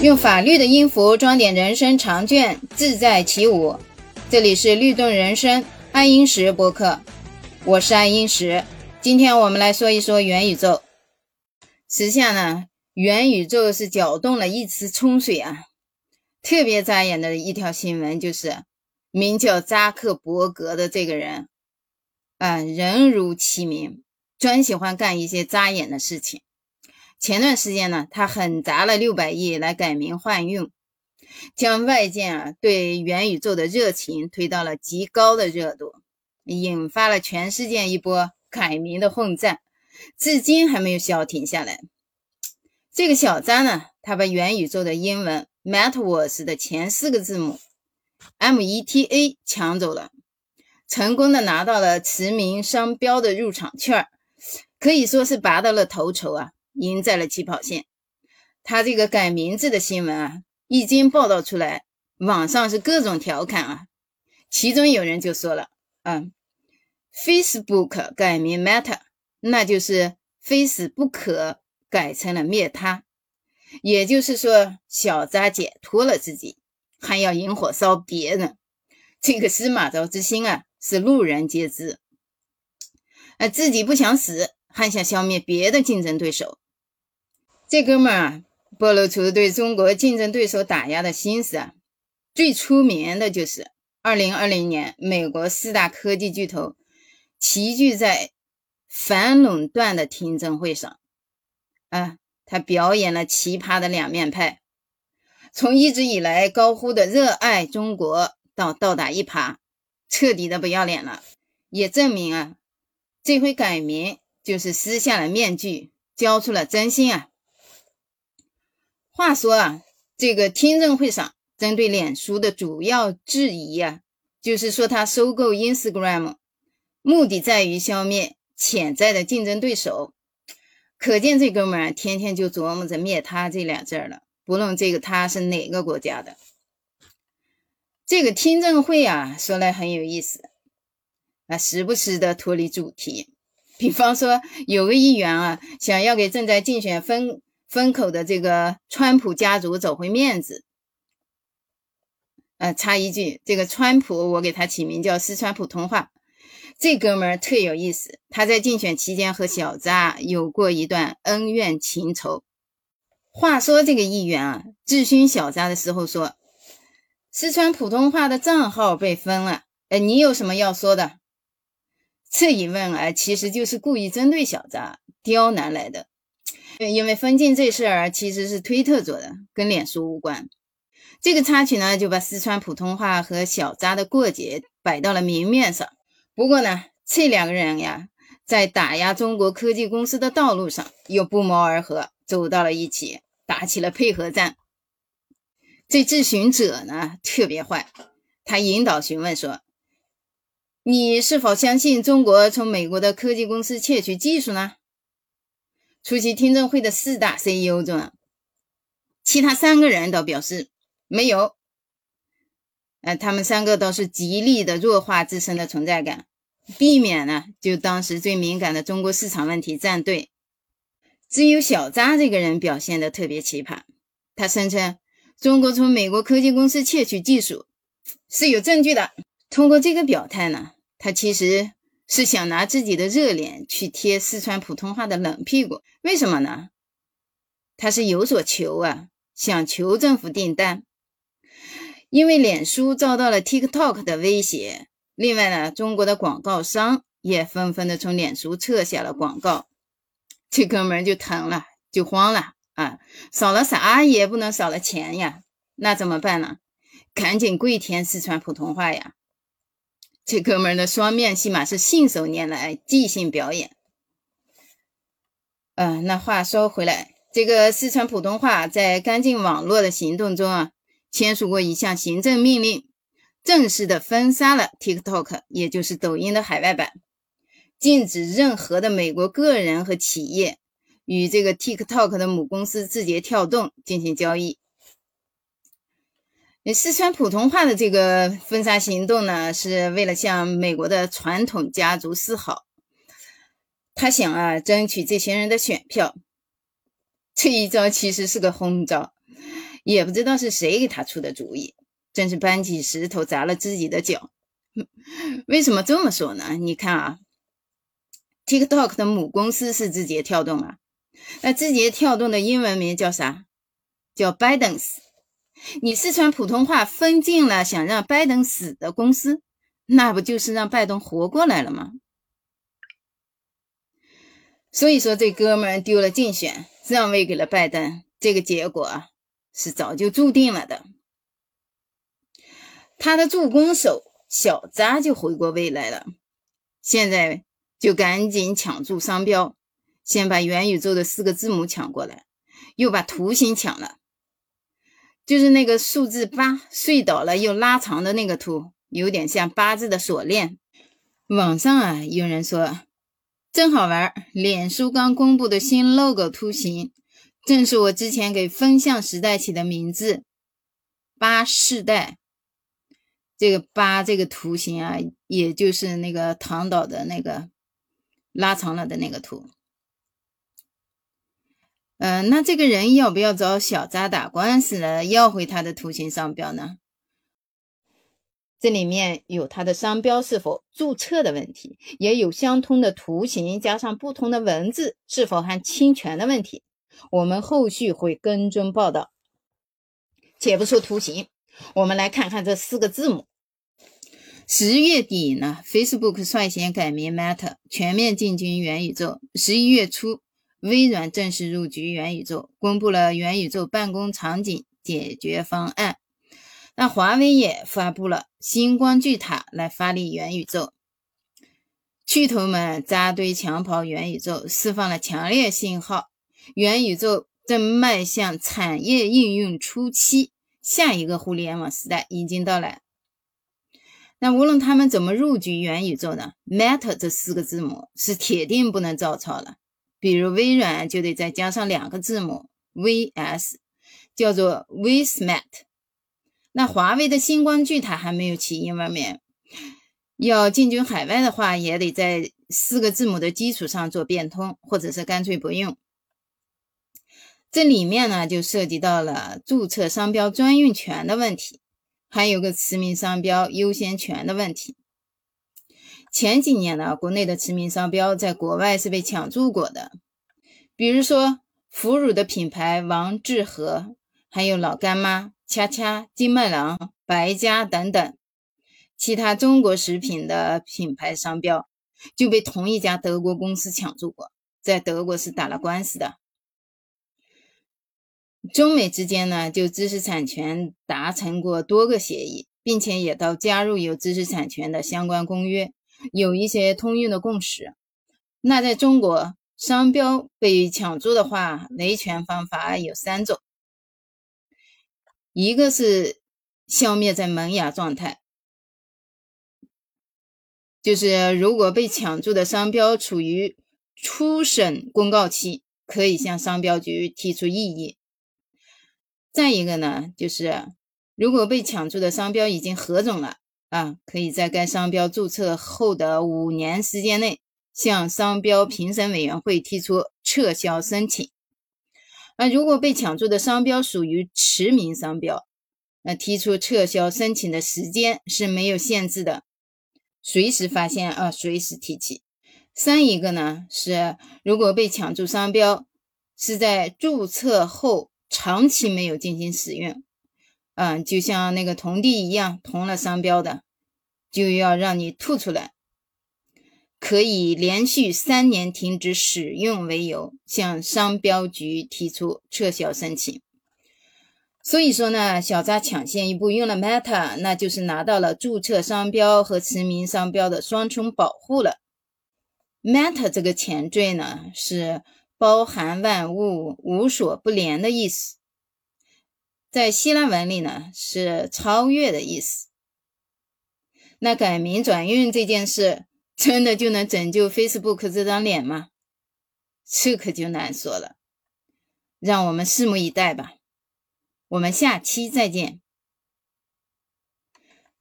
用法律的音符装点人生长卷，自在起舞。这里是律动人生爱因石播客，我是爱因石。今天我们来说一说元宇宙。时下呢，元宇宙是搅动了一池春水啊。特别扎眼的一条新闻就是，名叫扎克伯格的这个人，啊，人如其名，专喜欢干一些扎眼的事情。前段时间呢，他狠砸了六百亿来改名换运，将外界啊对元宇宙的热情推到了极高的热度，引发了全世界一波改名的混战，至今还没有消停下来。这个小张呢，他把元宇宙的英文 Metaverse 的前四个字母 M E T A 抢走了，成功的拿到了驰名商标的入场券，可以说是拔到了头筹啊。赢在了起跑线，他这个改名字的新闻啊，一经报道出来，网上是各种调侃啊。其中有人就说了，嗯，Facebook 改名 Meta，那就是非死不可改成了灭他，也就是说小扎解脱了自己，还要引火烧别人。这个司马昭之心啊，是路人皆知。呃，自己不想死，还想消灭别的竞争对手。这哥们儿啊，暴露出对中国竞争对手打压的心思啊。最出名的就是二零二零年，美国四大科技巨头齐聚在反垄断的听证会上，啊，他表演了奇葩的两面派，从一直以来高呼的热爱中国，到倒打一耙，彻底的不要脸了，也证明啊，这回改名就是撕下了面具，交出了真心啊。话说啊，这个听证会上针对脸书的主要质疑啊，就是说他收购 Instagram，目的在于消灭潜在的竞争对手。可见这哥们儿天天就琢磨着灭他这俩字儿了。不论这个他是哪个国家的，这个听证会啊，说来很有意思啊，时不时的脱离主题。比方说，有个议员啊，想要给正在竞选分。风口的这个川普家族走回面子，呃，插一句，这个川普我给他起名叫四川普通话。这哥们儿特有意思，他在竞选期间和小扎有过一段恩怨情仇。话说这个议员啊，质询小扎的时候说，四川普通话的账号被封了，哎，你有什么要说的？这一问啊，其实就是故意针对小扎刁难来的。因为封禁这事儿其实是推特做的，跟脸书无关。这个插曲呢，就把四川普通话和小扎的过节摆到了明面上。不过呢，这两个人呀，在打压中国科技公司的道路上又不谋而合，走到了一起，打起了配合战。这质询者呢，特别坏，他引导询问说：“你是否相信中国从美国的科技公司窃取技术呢？”出席听证会的四大 CEO 中，其他三个人都表示没有。呃，他们三个都是极力的弱化自身的存在感，避免呢就当时最敏感的中国市场问题站队。只有小扎这个人表现的特别奇葩，他声称中国从美国科技公司窃取技术是有证据的。通过这个表态呢，他其实。是想拿自己的热脸去贴四川普通话的冷屁股，为什么呢？他是有所求啊，想求政府订单。因为脸书遭到了 TikTok 的威胁，另外呢，中国的广告商也纷纷的从脸书撤下了广告，这哥们就疼了，就慌了啊！少了啥也不能少了钱呀，那怎么办呢？赶紧跪舔四川普通话呀！这哥们儿的双面戏码是信手拈来，即兴表演。嗯，那话说回来，这个四川普通话在干净网络的行动中啊，签署过一项行政命令，正式的封杀了 TikTok，也就是抖音的海外版，禁止任何的美国个人和企业与这个 TikTok 的母公司字节跳动进行交易。四川普通话的这个封杀行动呢，是为了向美国的传统家族示好，他想啊，争取这些人的选票。这一招其实是个轰招，也不知道是谁给他出的主意，真是搬起石头砸了自己的脚。为什么这么说呢？你看啊，TikTok 的母公司是字节跳动啊，那字节跳动的英文名叫啥？叫 Bidens。你四川普通话分进了想让拜登死的公司，那不就是让拜登活过来了吗？所以说这哥们丢了竞选，让位给了拜登，这个结果是早就注定了的。他的助攻手小扎就回过味来了，现在就赶紧抢注商标，先把元宇宙的四个字母抢过来，又把图形抢了。就是那个数字八睡倒了又拉长的那个图，有点像八字的锁链。网上啊，有人说真好玩，脸书刚公布的新 logo 图形，正是我之前给风向时代起的名字“八世代”。这个八这个图形啊，也就是那个唐岛的那个拉长了的那个图。嗯，那这个人要不要找小扎打官司呢？要回他的图形商标呢？这里面有他的商标是否注册的问题，也有相通的图形加上不同的文字是否含侵权的问题。我们后续会跟踪报道。且不说图形，我们来看看这四个字母。十月底呢，Facebook 率先改名 Meta，全面进军元宇宙。十一月初。微软正式入局元宇宙，公布了元宇宙办公场景解决方案。那华为也发布了星光巨塔来发力元宇宙。巨头们扎堆抢跑元宇宙，释放了强烈信号：元宇宙正迈向产业应用初期，下一个互联网时代已经到来。那无论他们怎么入局元宇宙呢？Meta 这四个字母是铁定不能照抄了。比如微软就得再加上两个字母 VS，叫做 VSMAT。那华为的星光巨塔还没有起英文名，要进军海外的话，也得在四个字母的基础上做变通，或者是干脆不用。这里面呢，就涉及到了注册商标专用权的问题，还有个驰名商标优先权的问题。前几年呢，国内的驰名商标在国外是被抢注过的，比如说腐乳的品牌王致和，还有老干妈、恰恰、金麦郎、白家等等，其他中国食品的品牌商标就被同一家德国公司抢注过，在德国是打了官司的。中美之间呢，就知识产权达成过多个协议，并且也都加入有知识产权的相关公约。有一些通用的共识。那在中国，商标被抢注的话，维权方法有三种：一个是消灭在萌芽状态，就是如果被抢注的商标处于初审公告期，可以向商标局提出异议；再一个呢，就是如果被抢注的商标已经核准了。啊，可以在该商标注册后的五年时间内，向商标评审委员会提出撤销申请。那如果被抢注的商标属于驰名商标，那提出撤销申请的时间是没有限制的，随时发现啊，随时提起。三一个呢是，如果被抢注商标是在注册后长期没有进行使用。嗯，就像那个铜币一样，铜了商标的，就要让你吐出来，可以连续三年停止使用为由，向商标局提出撤销申请。所以说呢，小扎抢先一步用了 Meta，那就是拿到了注册商标和驰名商标的双重保护了。Meta 这个前缀呢，是包含万物、无所不连的意思。在希腊文里呢，是超越的意思。那改名转运这件事，真的就能拯救 Facebook 这张脸吗？这可就难说了。让我们拭目以待吧。我们下期再见。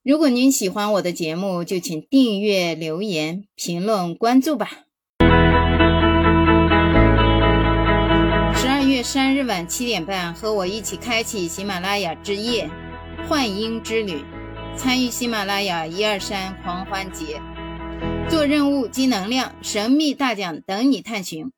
如果您喜欢我的节目，就请订阅、留言、评论、关注吧。三日晚七点半和我一起开启喜马拉雅之夜幻音之旅，参与喜马拉雅一二三狂欢节，做任务积能量，神秘大奖等你探寻。